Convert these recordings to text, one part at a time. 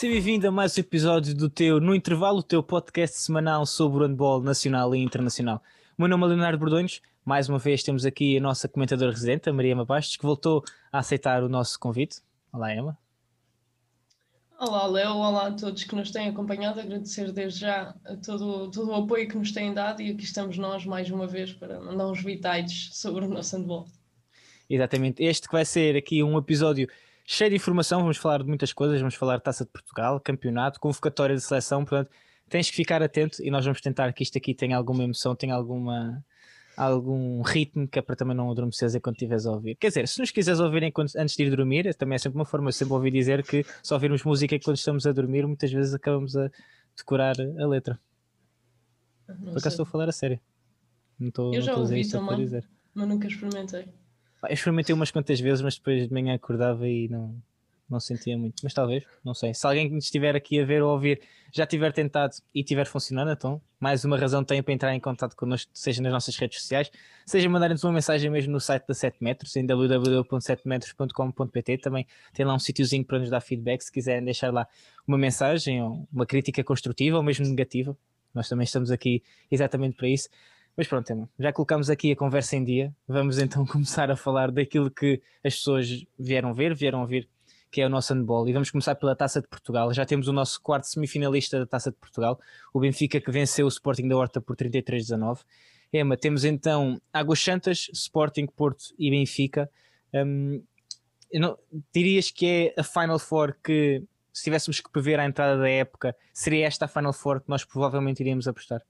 Seja bem-vindo a mais um episódio do teu, no intervalo, o teu podcast semanal sobre o handball nacional e internacional. O meu nome é Leonardo Bordões, mais uma vez temos aqui a nossa comentadora residente, a Maria Ema Bastos, que voltou a aceitar o nosso convite. Olá, Emma. Olá, Léo. Olá a todos que nos têm acompanhado. Agradecer desde já todo, todo o apoio que nos têm dado e aqui estamos nós mais uma vez para mandar uns vitais sobre o nosso handball. Exatamente. Este que vai ser aqui um episódio cheio de informação. Vamos falar de muitas coisas. Vamos falar de Taça de Portugal, campeonato, convocatória de seleção. Portanto, tens que ficar atento e nós vamos tentar que isto aqui tenha alguma emoção, tenha alguma algum ritmo que é para também não adormeceres enquanto estiveres a ouvir. Quer dizer, se nos quiseres ouvir enquanto, antes de ir dormir, também é sempre uma forma, eu sempre ouvi dizer que se ouvirmos música quando estamos a dormir, muitas vezes acabamos a decorar a letra. Por acaso estou a falar a sério. Não estou, eu já não ouvi também, dizer. mas nunca experimentei. Eu experimentei umas quantas vezes, mas depois de manhã acordava e não, não sentia muito, mas talvez, não sei. Se alguém que estiver aqui a ver ou ouvir já tiver tentado e tiver funcionando, então mais uma razão tem para entrar em contato connosco, seja nas nossas redes sociais, seja mandarem-nos uma mensagem mesmo no site da 7 metros, em www.7metros.com.pt. Também tem lá um sítiozinho para nos dar feedback se quiserem deixar lá uma mensagem ou uma crítica construtiva ou mesmo negativa. Nós também estamos aqui exatamente para isso. Mas pronto, já colocamos aqui a conversa em dia. Vamos então começar a falar daquilo que as pessoas vieram ver, vieram ouvir que é o nosso handball. E vamos começar pela Taça de Portugal. Já temos o nosso quarto semifinalista da Taça de Portugal, o Benfica, que venceu o Sporting da Horta por 33-19. Emma, temos então Águas Santas, Sporting, Porto e Benfica. Um, não, dirias que é a Final Four que, se tivéssemos que prever a entrada da época, seria esta a Final Four que nós provavelmente iríamos apostar?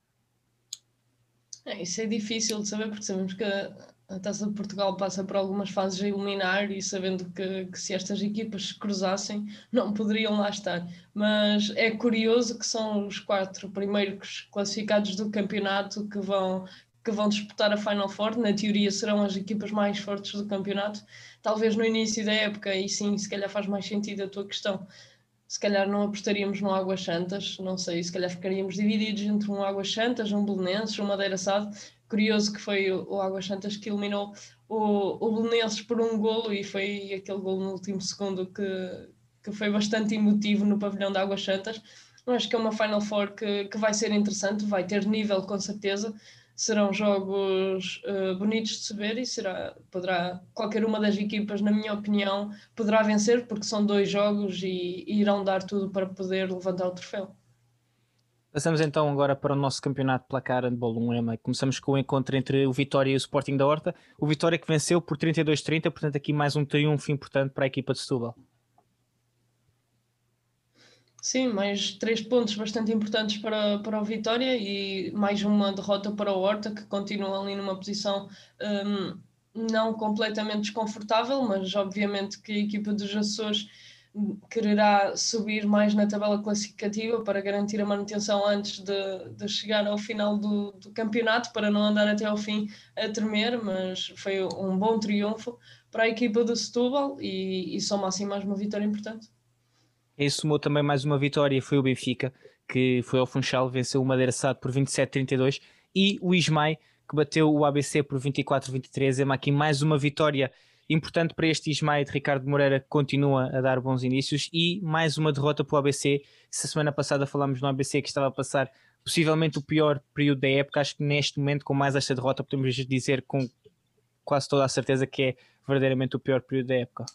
É, isso é difícil de saber, porque sabemos que a Taça de Portugal passa por algumas fases a eliminar e sabendo que, que, se estas equipas se cruzassem não poderiam lá estar. Mas é curioso que são os quatro primeiros classificados do campeonato que vão, que vão disputar a Final Four. Na teoria serão as equipas mais fortes do campeonato. Talvez no início da época, e sim, se calhar faz mais sentido a tua questão. Se calhar não apostaríamos no Águas Santas, não sei, se calhar ficaríamos divididos entre um Águas Santas, um Belenenses, um Madeira Sado curioso que foi o, Águas Santas que eliminou o, o Belenenses por um golo e foi aquele golo no último segundo que, que foi bastante emotivo no pavilhão de Águas Santas. Acho que é uma Final Four que, que vai ser interessante, vai ter nível com certeza. Serão jogos uh, bonitos de se ver e será, poderá, qualquer uma das equipas, na minha opinião, poderá vencer, porque são dois jogos e, e irão dar tudo para poder levantar o troféu. Passamos então agora para o nosso campeonato placar handball 1 EMA. Começamos com o encontro entre o Vitória e o Sporting da Horta. O Vitória que venceu por 32-30, portanto aqui mais um triunfo importante para a equipa de Setúbal. Sim, mais três pontos bastante importantes para, para o Vitória e mais uma derrota para o Horta, que continua ali numa posição um, não completamente desconfortável, mas obviamente que a equipa dos Açores quererá subir mais na tabela classificativa para garantir a manutenção antes de, de chegar ao final do, do, campeonato, para não andar até ao fim a tremer, mas foi um bom triunfo para a equipa do Setúbal e, e soma assim mais uma vitória importante. Quem somou também mais uma vitória foi o Benfica, que foi ao Funchal, venceu o Madeira Sado por 27-32 e o Ismael, que bateu o ABC por 24-23. É aqui mais uma vitória Importante para este Ismael de Ricardo Moreira que continua a dar bons inícios e mais uma derrota para o ABC. Se a semana passada falámos no ABC que estava a passar possivelmente o pior período da época, acho que neste momento, com mais esta derrota, podemos dizer com quase toda a certeza que é verdadeiramente o pior período da época.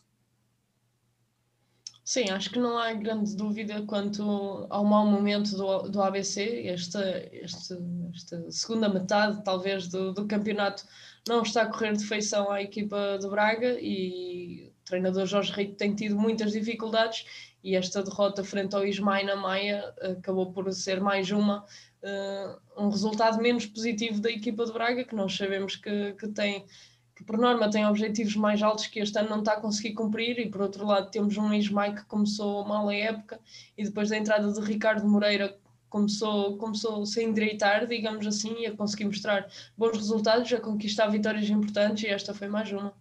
Sim, acho que não há grande dúvida quanto ao mau momento do, do ABC. Esta, esta, esta segunda metade, talvez, do, do campeonato não está a correr de feição à equipa de Braga e o treinador Jorge Rico tem tido muitas dificuldades e esta derrota frente ao Ismael na Maia acabou por ser mais uma uh, um resultado menos positivo da equipa de Braga que nós sabemos que, que tem que por norma tem objetivos mais altos que este ano não está a conseguir cumprir e por outro lado temos um Ismael que começou mal a época e depois da entrada de Ricardo Moreira começou, começou -se endireitar, digamos assim, e a conseguir mostrar bons resultados, a conquistar vitórias importantes, e esta foi mais uma.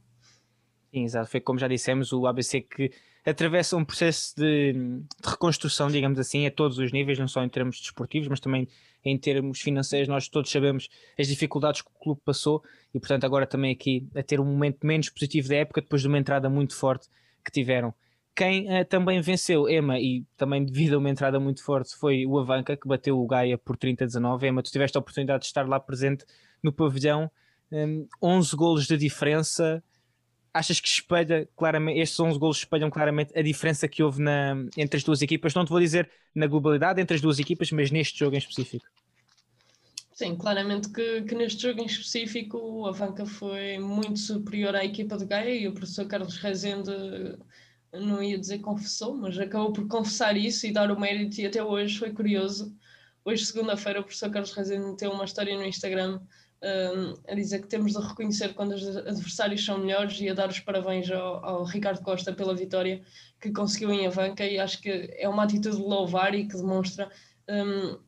Sim, exato. Foi como já dissemos, o ABC que atravessa um processo de, de, reconstrução, digamos assim, a todos os níveis, não só em termos desportivos, mas também em termos financeiros. Nós todos sabemos as dificuldades que o clube passou e, portanto, agora também aqui a ter um momento menos positivo da época, depois de uma entrada muito forte que tiveram. Quem uh, também venceu, Ema, e também devido a uma entrada muito forte, foi o Avanca, que bateu o Gaia por 30-19. Ema, tu tiveste a oportunidade de estar lá presente no pavilhão, um, 11 golos de diferença. Achas que espelha claramente, estes 11 golos espelham claramente a diferença que houve na, entre as duas equipas? Não te vou dizer na globalidade entre as duas equipas, mas neste jogo em específico. Sim, claramente que, que, neste jogo em específico o Avanca foi muito superior à equipa de Gaia e o professor Carlos Rezende não ia dizer confessou, mas acabou por confessar isso e dar o mérito e até hoje foi curioso. Hoje, segunda-feira, o professor Carlos Rezende tem uma história no Instagram um, a dizer que temos de reconhecer quando os adversários são melhores e a dar os parabéns ao, ao Ricardo Costa pela vitória que conseguiu em Avanca. E acho que é uma atitude de louvar e que demonstra um,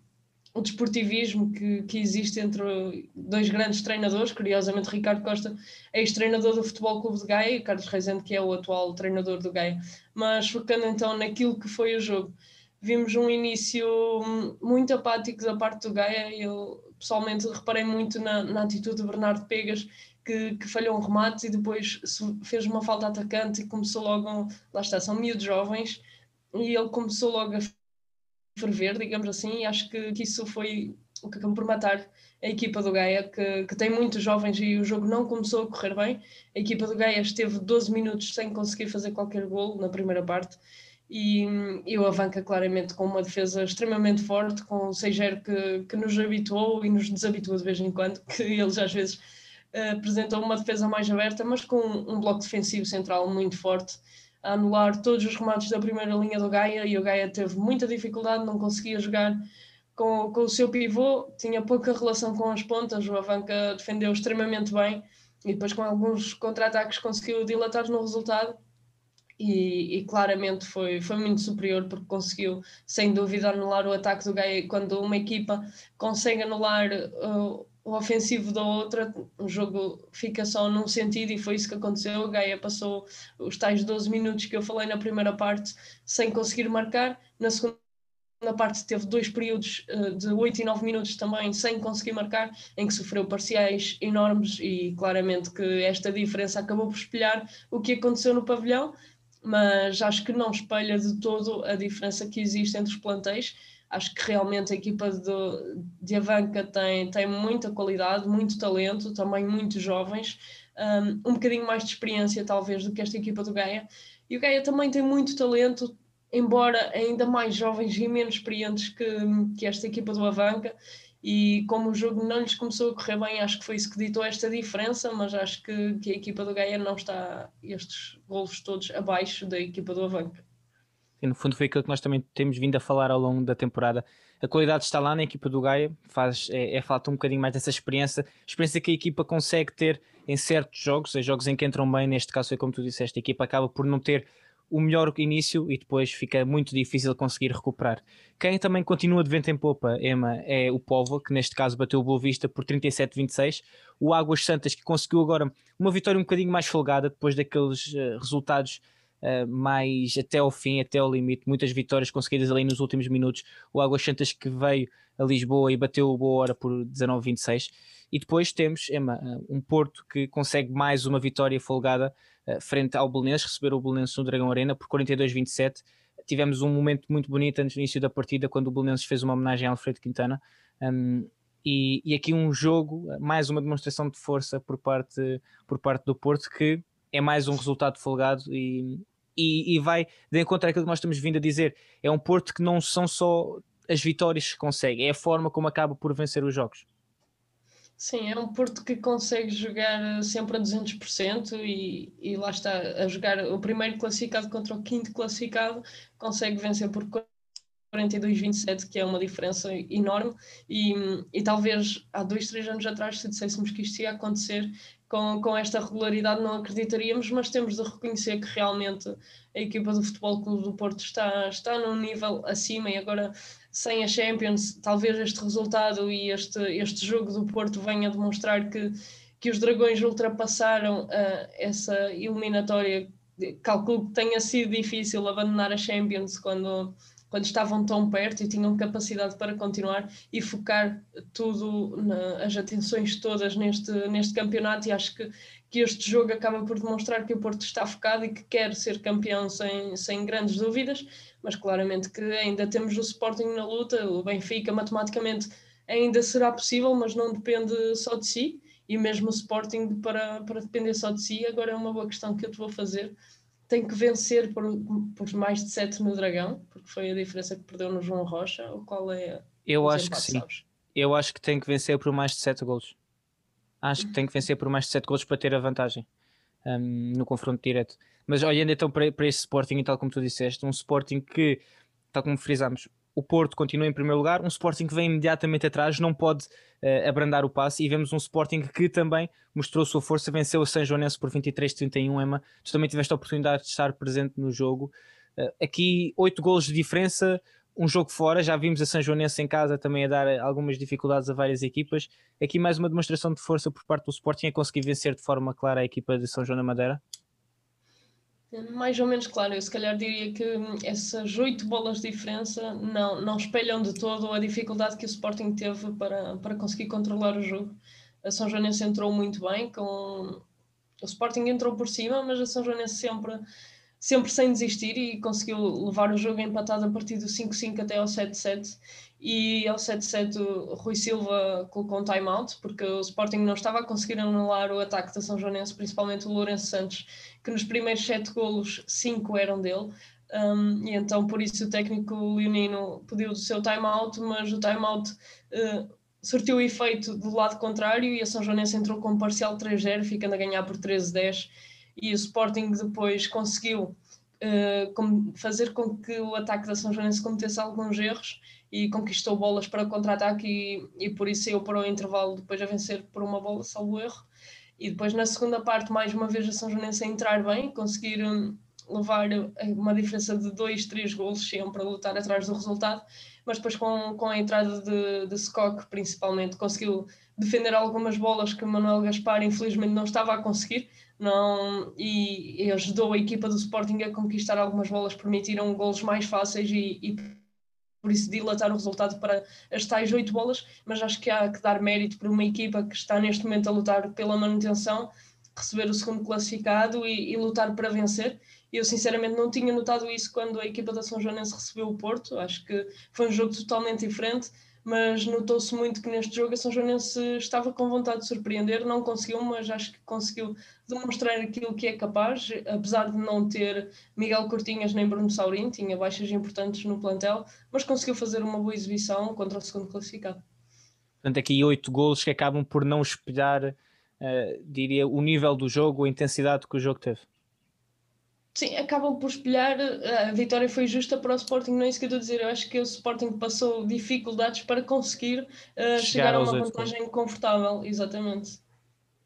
o desportivismo que, que existe entre dois grandes treinadores, curiosamente Ricardo Costa é ex-treinador do Futebol Clube de Gaia e Carlos Reisende que é o atual treinador do Gaia. Mas focando então naquilo que foi o jogo, vimos um início muito apático da parte do Gaia, eu pessoalmente reparei muito na, na atitude de Bernardo Pegas, que, que, falhou um remate e depois fez uma falta atacante e começou logo, lá está, são miúdos jovens, e ele começou logo a ferver, digamos assim, e acho que, que isso foi o que acabou por matar a equipa do Gaia, que, que, tem muitos jovens e o jogo não começou a correr bem. A equipa do Gaia esteve 12 minutos sem conseguir fazer qualquer gol na primeira parte e, e o Avanca claramente com uma defesa extremamente forte, com o 6 que, que nos habituou e nos desabituou de vez em quando, que eles às vezes uh, apresentam uma defesa mais aberta, mas com um bloco defensivo central muito forte a anular todos os remates da primeira linha do Gaia e o Gaia teve muita dificuldade, não conseguia jogar com, com o seu pivô, tinha pouca relação com as pontas, o Avanca defendeu extremamente bem e depois com alguns contra-ataques conseguiu dilatar no resultado e, e, claramente foi, foi muito superior porque conseguiu sem dúvida anular o ataque do Gaia quando uma equipa consegue anular uh, o ofensivo da outra, o jogo fica só num sentido e foi isso que aconteceu. O Gaia passou os tais 12 minutos que eu falei na primeira parte sem conseguir marcar. Na segunda parte teve dois períodos uh, de 8 e 9 minutos também sem conseguir marcar, em que sofreu parciais enormes e claramente que esta diferença acabou por espelhar o que aconteceu no pavilhão, mas acho que não espelha de todo a diferença que existe entre os plantéis Acho que realmente a equipa de, de Avanca tem, tem muita qualidade, muito talento, também muito jovens, um, um bocadinho mais de experiência talvez do que esta equipa do Gaia. E o Gaia também tem muito talento, embora ainda mais jovens e menos experientes que, que esta equipa do Avanca. E como o jogo não lhes começou a correr bem, acho que foi isso que ditou esta diferença, mas acho que, que a equipa do Gaia não está estes golos todos abaixo da equipa do Avanca no fundo foi aquilo que nós também temos vindo a falar ao longo da temporada. A qualidade está lá na equipa do Gaia, faz, é, é falta um bocadinho mais dessa experiência, experiência que a equipa consegue ter em certos jogos, em jogos em que entram bem, neste caso foi como tu disseste, a equipa acaba por não ter o melhor início e depois fica muito difícil conseguir recuperar. Quem também continua de vento em popa, Emma, é o Povo, que neste caso bateu o Boa Vista por 37-26. O Águas Santas, que conseguiu agora uma vitória um bocadinho mais folgada depois daqueles uh, resultados uh, mais até ao fim, até ao limite, muitas vitórias conseguidas ali nos últimos minutos. O Águas Santas que veio a Lisboa e bateu o Boa Hora por 19-26. E depois temos Emma, eh, um Porto que consegue mais uma vitória folgada uh, frente ao Belenenses, receber o Belenenses no Dragão Arena por 42-27. Tivemos um momento muito bonito antes do início da partida, quando o Belenenses fez uma homenagem a Alfredo Quintana. Um, e, e, aqui um jogo, mais uma demonstração de força por parte, por parte do Porto, que é mais um resultado folgado e, e, e vai de encontro àquilo que nós estamos vindo a dizer. É um Porto que não são só as vitórias que consegue, é a forma como acaba por vencer os jogos. Sim, é um Porto que consegue jogar sempre a 200% e, e lá está, a jogar o primeiro classificado contra o quinto classificado, consegue vencer por 42-27, que é uma diferença enorme. E, e talvez há dois, três anos atrás, se disséssemos que isto ia acontecer, com, com esta regularidade não acreditaríamos, mas temos de reconhecer que realmente a equipa do Futebol Clube do Porto está, está num nível acima e agora sem a Champions, talvez este resultado e este, este jogo do Porto venha demonstrar que, que os Dragões ultrapassaram uh, essa eliminatória. Calculo que tenha sido difícil abandonar a Champions quando, quando estavam tão perto e tinham capacidade para continuar e focar tudo, na, as atenções todas neste, neste campeonato. E acho que, que este jogo acaba por demonstrar que o Porto está focado e que quer ser campeão sem, sem grandes dúvidas, mas claramente que ainda temos o Sporting na luta, o Benfica matematicamente ainda será possível, mas não depende só de si. E mesmo o Sporting para, para depender só de si, agora é uma boa questão que eu te vou fazer tem que vencer por, por mais de 7 no Dragão, porque foi a diferença que perdeu no João Rocha, ou qual é Eu acho que sim. Sabes? Eu acho que tem que vencer por mais de 7 golos. Acho que tem que vencer por mais de 7 golos para ter a vantagem um, no confronto direto. Mas olhando então para, para esse Sporting, e tal como tu disseste, um Sporting que, tal como frisámos, o Porto continua em primeiro lugar, um Sporting que vem imediatamente atrás, não pode uh, abrandar o passe e vemos um Sporting que também mostrou sua força, venceu o São Joanense por 23-31, Emma, tu também tiveste a oportunidade de estar presente no jogo, uh, aqui 8 golos de diferença, um jogo fora, já vimos a São Joanense em casa também a dar algumas dificuldades a várias equipas, aqui mais uma demonstração de força por parte do Sporting a conseguir vencer de forma clara a equipa de São João da Madeira? Mais ou menos claro, eu se calhar diria que essas oito bolas de diferença não, não espelham de todo a dificuldade que o Sporting teve para, para conseguir controlar o jogo. A São Joanense entrou muito bem, com o Sporting entrou por cima, mas a São Joanense sempre, sempre sem desistir e conseguiu levar o jogo empatado a partir do 5-5 até ao 7-7 e ao 7-7 o Rui Silva colocou um time-out porque o Sporting não estava a conseguir anular o ataque da São Joanense, principalmente o Lourenço Santos, que nos primeiros sete golos, cinco eram dele. Um, e então por isso o técnico leonino pediu o seu time-out, mas o time-out uh, surtiu efeito do lado contrário e a São Joanense entrou com um parcial 3-0, ficando a ganhar por 13-10 e o Sporting depois conseguiu uh, fazer com que o ataque da São Joanense cometesse alguns erros e conquistou bolas para contra-ataque e, e por isso saiu para o intervalo depois a vencer por uma bola, salvo erro. E depois na segunda parte, mais uma vez, a São Joanense a entrar bem, conseguir hum, levar uma diferença de dois, três golos sempre a lutar atrás do resultado, mas depois com, com a entrada de, de Skok, principalmente, conseguiu defender algumas bolas que Manuel Gaspar infelizmente não estava a conseguir não, e, e ajudou a equipa do Sporting a conquistar algumas bolas, permitiram golos mais fáceis e, e por isso dilatar o resultado para as tais oito bolas, mas acho que há que dar mérito para uma equipa que está neste momento a lutar pela manutenção, receber o segundo classificado e, e lutar para vencer. Eu sinceramente não tinha notado isso quando a equipa da São Joanense recebeu o Porto, acho que foi um jogo totalmente diferente mas notou-se muito que neste jogo a São Joanense estava com vontade de surpreender, não conseguiu, mas acho que conseguiu demonstrar aquilo que é capaz, apesar de não ter Miguel Cortinhas nem Bruno Saurin, tinha baixas importantes no plantel, mas conseguiu fazer uma boa exibição contra o segundo classificado. Portanto, aqui oito golos que acabam por não espelhar, uh, diria, o nível do jogo, a intensidade que o jogo teve. Sim, acabam por espelhar. A vitória foi justa para o Sporting, não é isso que eu estou a dizer. Eu acho que o Sporting passou dificuldades para conseguir uh, chegar, chegar a uma vantagem pontos. confortável. Exatamente.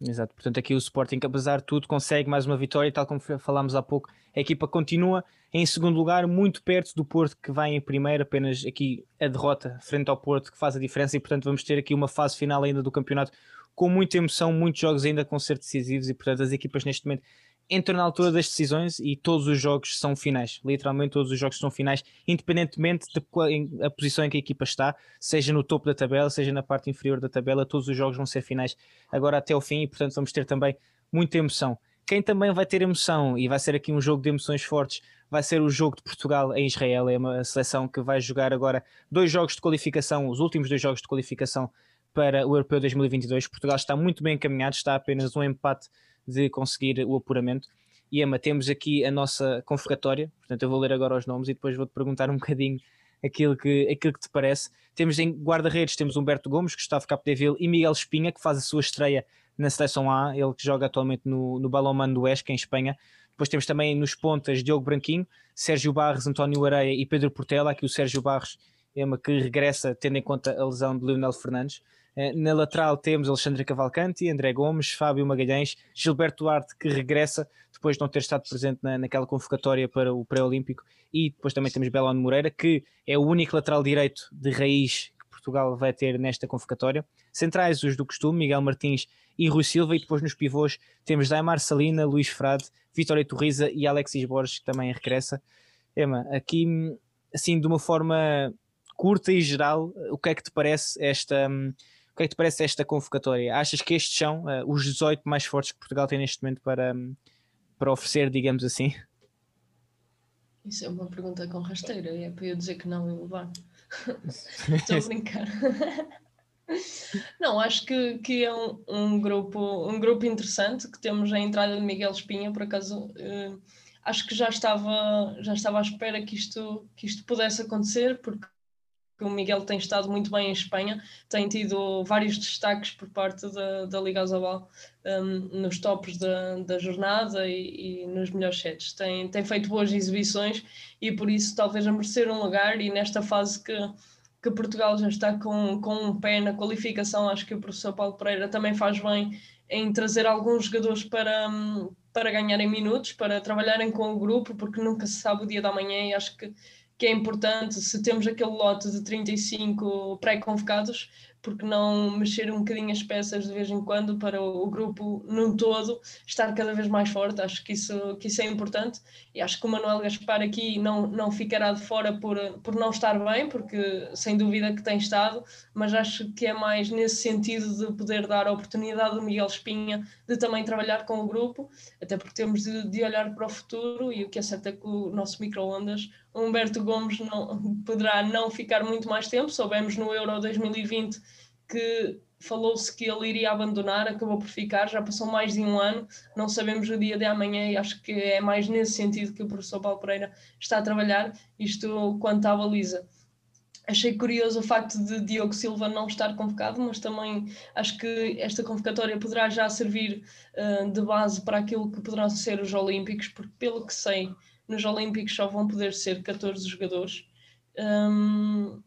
Exato, portanto, aqui o Sporting, apesar de tudo, consegue mais uma vitória, tal como falámos há pouco. A equipa continua em segundo lugar, muito perto do Porto, que vai em primeiro. Apenas aqui a derrota frente ao Porto que faz a diferença, e portanto, vamos ter aqui uma fase final ainda do campeonato com muita emoção, muitos jogos ainda com ser decisivos, e portanto, as equipas neste momento entram na altura das decisões e todos os jogos são finais. Literalmente todos os jogos são finais, independentemente da posição em que a equipa está, seja no topo da tabela, seja na parte inferior da tabela, todos os jogos vão ser finais agora até o fim e portanto vamos ter também muita emoção. Quem também vai ter emoção e vai ser aqui um jogo de emoções fortes vai ser o jogo de Portugal em Israel. É uma seleção que vai jogar agora dois jogos de qualificação, os últimos dois jogos de qualificação para o Europeu 2022. Portugal está muito bem encaminhado, está apenas um empate de conseguir o apuramento. E Emma, temos aqui a nossa convocatória, portanto eu vou ler agora os nomes e depois vou-te perguntar um bocadinho aquilo que, aquilo que te parece. Temos em guarda-redes, temos Humberto Gomes, Gustavo Capdeville e Miguel Espinha, que faz a sua estreia na Seleção A, ele que joga atualmente no, no Balonmano do Esca, em Espanha. Depois temos também nos pontas Diogo Branquinho, Sérgio Barros, António Areia e Pedro Portela, aqui o Sérgio Barros, Emma, que regressa tendo em conta a lesão de Leonel Fernandes. Eh, na lateral temos Alexandre Cavalcanti, André Gomes, Fábio Magalhães, Gilberto Duarte, que regressa depois de não ter estado presente na, naquela convocatória para o pré-olímpico, e depois também temos Belon Moreira, que é o único lateral direito de raiz que Portugal vai ter nesta convocatória. Centrais, os do costume, Miguel Martins e Rui Silva, e depois nos pivôs temos Daimar Salina, Luís Frade, Vitória Torriza e Alexis Borges, que também regressa. Emma, aqui assim de uma forma curta e geral, o que é que te parece esta, um, o que é que te parece esta convocatória? Achas que estes são uh, os 18 mais fortes que Portugal tem neste momento para, um, para oferecer, digamos assim? Isso é uma pergunta com rasteira, é para eu dizer que não e levar. Estou a brincar. Não, acho que, que é um, um, grupo, um grupo interessante que temos a entrada de Miguel Espinha, por acaso uh, acho que já estava, já estava à espera que isto, que isto pudesse acontecer, porque o Miguel tem estado muito bem em Espanha, tem tido vários destaques por parte da, da Liga Azabal um, nos tops da, da jornada e, e, nos melhores sets. Tem, tem feito boas exibições e por isso talvez a merecer um lugar e nesta fase que que Portugal já está com, com um pé na qualificação, acho que o professor Paulo Pereira também faz bem em trazer alguns jogadores para, para ganharem minutos, para trabalharem com o grupo, porque nunca se sabe o dia da manhã e acho que, que é importante, se temos aquele lote de 35 pré-convocados, porque não mexer um bocadinho as peças de vez em quando para o, grupo num todo estar cada vez mais forte, acho que isso, que isso é importante. E acho que o Manuel Gaspar aqui não, não ficará de fora por, por não estar bem, porque sem dúvida que tem estado, mas acho que é mais nesse sentido de poder dar a oportunidade ao Miguel Espinha de também trabalhar com o grupo, até porque temos de, de olhar para o futuro e o que é certo é que o nosso micro-ondas Humberto Gomes não, poderá não ficar muito mais tempo. Soubemos no Euro 2020 que falou-se que ele iria abandonar, acabou por ficar, já passou mais de um ano, não sabemos o dia de amanhã e acho que é mais nesse sentido que o professor Paulo Pereira está a trabalhar, isto quanto à baliza. Achei curioso o facto de Diogo Silva não estar convocado, mas também acho que esta convocatória poderá já servir uh, de base para aquilo que poderão ser os Olímpicos, porque pelo que sei, nos Olímpicos só vão poder ser 14 jogadores. Um,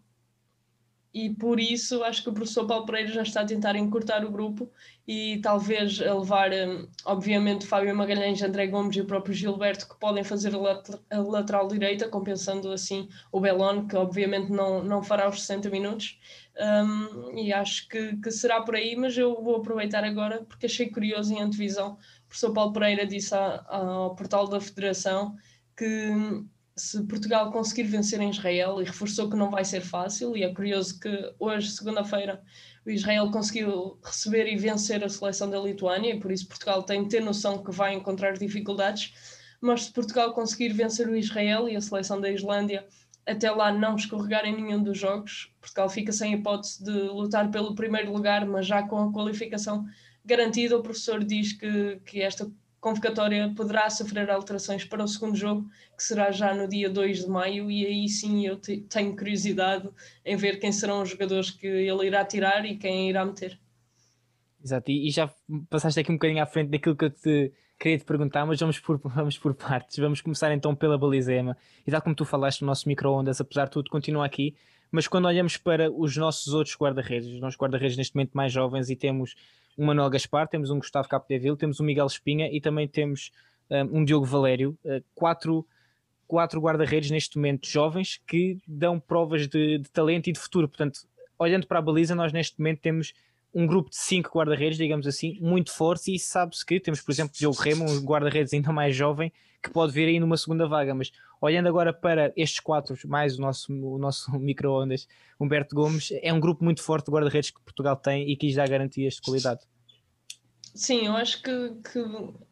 e por isso acho que o professor Paulo Pereira já está a tentar encurtar o grupo e talvez a levar, um, obviamente, Fábio Magalhães, André Gomes e o próprio Gilberto, que podem fazer a, lateral, a direita, compensando assim o Belon, que obviamente não, não fará os 60 minutos. Um, e acho que, que será por aí, mas eu vou aproveitar agora porque achei curioso em antevisão. O professor Paulo Pereira disse a, ao portal da Federação que se Portugal conseguir vencer em Israel, e reforçou que não vai ser fácil, e é curioso que hoje, segunda-feira, o Israel conseguiu receber e vencer a seleção da Lituânia, e por isso Portugal tem de ter noção que vai encontrar dificuldades, mas se Portugal conseguir vencer o Israel e a seleção da Islândia, até lá não escorregar em nenhum dos jogos, Portugal fica sem hipótese de lutar pelo primeiro lugar, mas já com a qualificação garantida, o professor diz que, que esta convocatória poderá sofrer alterações para o segundo jogo, que será já no dia 2 de maio, e aí sim eu tenho curiosidade em ver quem serão os jogadores que ele irá tirar e quem irá meter. Exato, e, já passaste aqui um bocadinho à frente daquilo que eu te queria te perguntar, mas vamos por, vamos por partes. Vamos começar então pela balizema. E tal como tu falaste, o nosso micro-ondas, apesar de tudo, continua aqui. Mas quando olhamos para os nossos outros guarda-redes, os nossos guarda-redes neste momento mais jovens, e temos um Manuel Gaspar, temos um Gustavo Capdeville, temos um Miguel Espinha e também temos um, um Diogo Valério, uh, quatro, quatro guarda-redes neste momento jovens que dão provas de, de, talento e de futuro. Portanto, olhando para a baliza, nós neste momento temos um grupo de cinco guarda-redes, digamos assim, muito forte e sabe-se que temos, por exemplo, Diogo Remo, um guarda-redes ainda mais jovem, que pode vir aí numa segunda vaga, mas olhando agora para estes quatro, mais o nosso, o nosso micro-ondas, Humberto Gomes, é um grupo muito forte de guarda-redes que Portugal tem e que lhes dá garantias de qualidade. Sim, eu acho que, que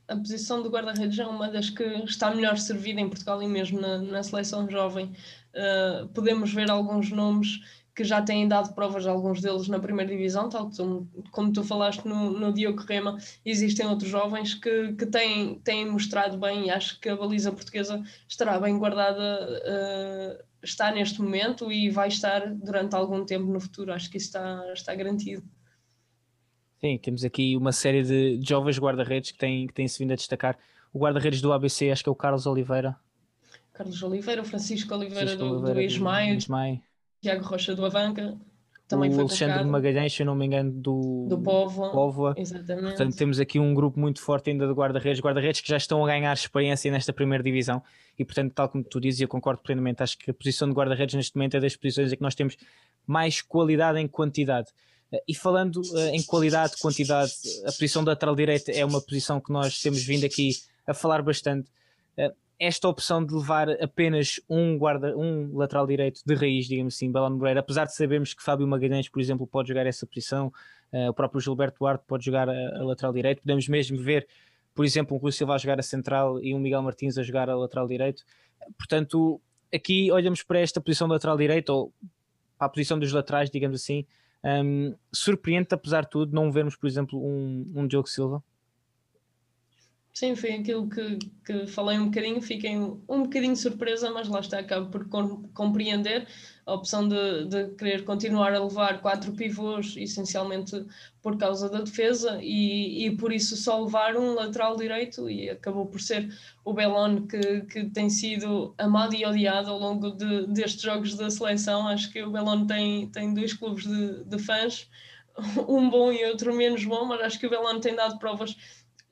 a posição do guarda-redes é uma das que está melhor servida em Portugal e mesmo na, na seleção jovem. Uh, podemos ver alguns nomes que já têm dado provas, alguns deles na primeira divisão, tal como, como tu falaste no, no Diogo Rema, existem outros jovens que, que têm, têm mostrado bem e acho que a baliza portuguesa estará bem guardada, uh, está neste momento e vai estar durante algum tempo no futuro, acho que isso está, está garantido. Sim, temos aqui uma série de jovens guarda-redes que têm, que têm se vindo a destacar. O guarda-redes do ABC, acho que é o Carlos Oliveira. Carlos Oliveira, o Francisco Oliveira Francisco do, Oliveira, do. Ismael. Tiago Rocha do Avanca. Também o foi Alexandre colocado. Magalhães, se eu não me engano, do, do Póvoa. Póvoa. Exatamente. Portanto, temos aqui um grupo muito forte ainda de guarda-redes, guarda-redes que já estão a ganhar experiência nesta primeira divisão e, portanto, tal como tu dizes, eu concordo plenamente, acho que a posição de guarda-redes neste momento é das posições em que nós temos mais qualidade em quantidade. Eh, e falando uh, em qualidade, quantidade, a posição da lateral direita é uma posição que nós temos vindo aqui a falar bastante. Esta opção de levar apenas um guarda, um lateral direito de raiz, digamos assim, Belon Moreira, apesar de sabermos que Fábio Magalhães, por exemplo, pode jogar essa posição, uh, o próprio Gilberto Duarte pode jogar a, a, lateral direito, podemos mesmo ver, por exemplo, um Rui Silva a jogar a central e um Miguel Martins a jogar a lateral direito. Portanto, aqui olhamos para esta posição de lateral direito, ou para a posição dos laterais, digamos assim, um, surpreende apesar de tudo, não vermos, por exemplo, um, um Diogo Silva? Sim, foi aquilo que, que falei um bocadinho, fiquei um bocadinho surpresa, mas lá está, acabo por compreender a opção de, de querer continuar a levar quatro pivôs, essencialmente por causa da defesa, e, e por isso só levar um lateral direito, e acabou por ser o Belon que, que tem sido amado e odiado ao longo de, destes jogos da seleção. Acho que o Belon tem, tem dois clubes de, de fãs, um bom e outro menos bom, mas acho que o Belon tem dado provas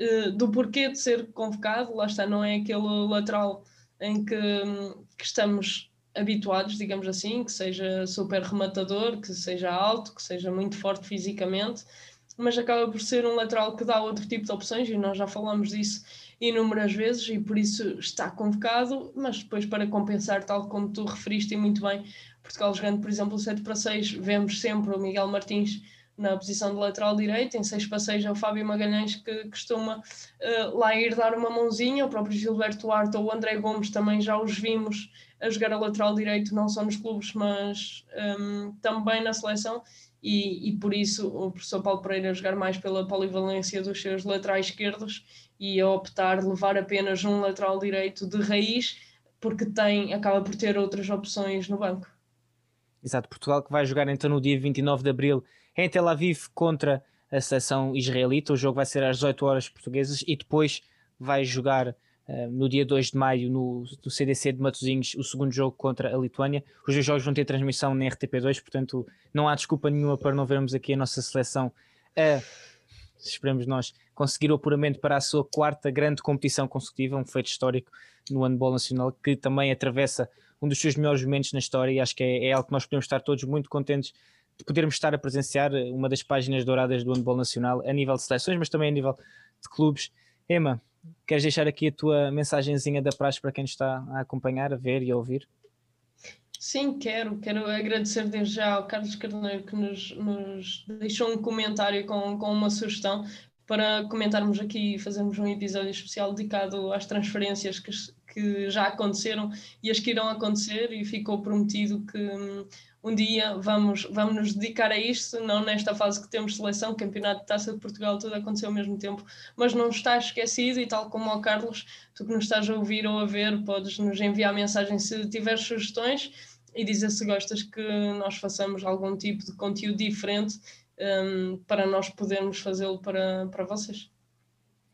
uh, do porquê de ser convocado. Lá está, não é aquele lateral em que, que estamos habituados, digamos assim, que seja super rematador, que seja alto, que seja muito forte fisicamente, mas acaba por ser um lateral que dá outro tipo de opções e nós já falamos disso inúmeras vezes e por isso está convocado, mas depois para compensar, tal como tu referiste muito bem, Portugal jogando, por exemplo, 7 para 6, vemos sempre o Miguel Martins na posição de lateral direito, em 6 para 6 é o Fábio Magalhães que costuma uh, lá ir dar uma mãozinha, o próprio Gilberto Duarte ou o André Gomes também já os vimos a jogar a lateral direito, não só nos clubes, mas um, ehm, também na seleção, e, e, por isso o professor Paulo Pereira a jogar mais pela polivalência dos seus laterais esquerdos e a optar levar apenas um lateral direito de raiz, porque tem, acaba por ter outras opções no banco. Exato, Portugal que vai jogar então no dia 29 de Abril em Tel Aviv contra a seleção israelita. O jogo vai ser às 18 horas portuguesas e depois vai jogar uh, no dia 2 de maio no, no, CDC de Matosinhos o segundo jogo contra a Lituânia. Os dois jogos vão ter transmissão na RTP2, portanto não há desculpa nenhuma para não vermos aqui a nossa seleção a, esperamos nós, conseguir o apuramento para a sua quarta grande competição consecutiva, um feito histórico no handball nacional que também atravessa um dos seus melhores momentos na história e acho que é, é algo que nós podemos estar todos muito contentes podermos estar a presenciar uma das páginas douradas do handball nacional a nível de seleções, mas também a nível de clubes. Emma, queres deixar aqui a tua mensagenzinha da praxe para quem está a acompanhar, a ver e a ouvir? Sim, quero. Quero agradecer desde já ao Carlos Carneiro que nos, nos deixou um comentário com, com uma sugestão para comentarmos aqui e fazermos um episódio especial dedicado às transferências que, que já aconteceram e as que irão acontecer e ficou prometido que hum, um dia vamos, vamos nos dedicar a isto, não nesta fase que temos seleção, campeonato de taça de Portugal, tudo aconteceu ao mesmo tempo, mas não está esquecido e tal como ao Carlos, tu que nos estás a ouvir ou a ver, podes nos enviar mensagem se tiveres sugestões e dizer se gostas que nós façamos algum tipo de conteúdo diferente um, para nós podermos fazê-lo para, para vocês.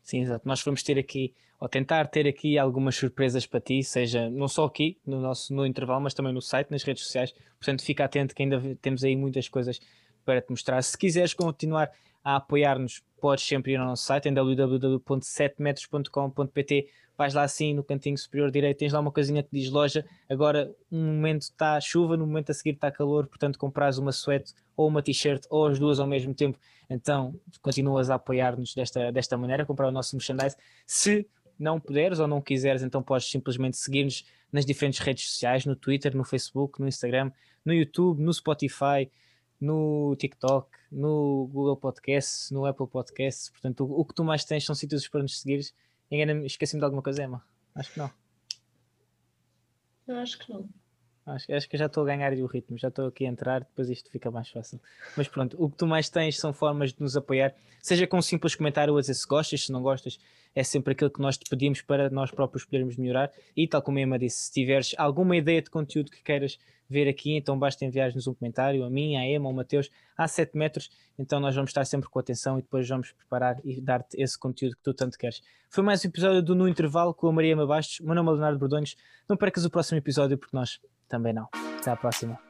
Sim, exato. Nós vamos ter aqui, ou tentar ter aqui algumas surpresas para ti, seja não só aqui no nosso no intervalo, mas também no site, nas redes sociais. Portanto, fica atento que ainda temos aí muitas coisas para te mostrar. Se quiseres continuar a apoiar-nos, podes sempre ir ao nosso site em www.7metros.com.pt vais lá assim no cantinho superior direito, tens lá uma coisinha que diz loja. Agora, um momento está chuva, no momento a seguir está calor, portanto, compras uma suéte ou uma t-shirt ou as duas ao mesmo tempo. Então, continuas a apoiar-nos desta, desta maneira, comprar o nosso merchandise. Se não puderes ou não quiseres, então podes simplesmente seguir-nos nas diferentes redes sociais, no Twitter, no Facebook, no Instagram, no YouTube, no Spotify, no TikTok, no Google Podcasts, no Apple Podcasts. Portanto, o, o que tu mais tens são sítios para nos seguires esqueci-me de alguma coisa, Emma? Acho que não. Eu acho que não. Acho, acho que já estou a ganhar o ritmo, já estou aqui a entrar, depois isto fica mais fácil. Mas pronto, o que tu mais tens são formas de nos apoiar, seja com um simples comentário a dizer se gostas, se não gostas, é sempre aquilo que nós te pedimos para nós próprios podermos melhorar. E tal como a Emma disse, se tiveres alguma ideia de conteúdo que queiras ver aqui, então basta enviar-nos um comentário, a mim, a Emma, ao Mateus, há 7 metros, então nós vamos estar sempre com atenção e depois vamos preparar e dar-te esse conteúdo que tu tanto queres. Foi mais um episódio do No Intervalo com a Maria Emma Bastos, meu nome é Leonardo Bordões, não percas o próximo episódio porque nós também não. Até à próxima.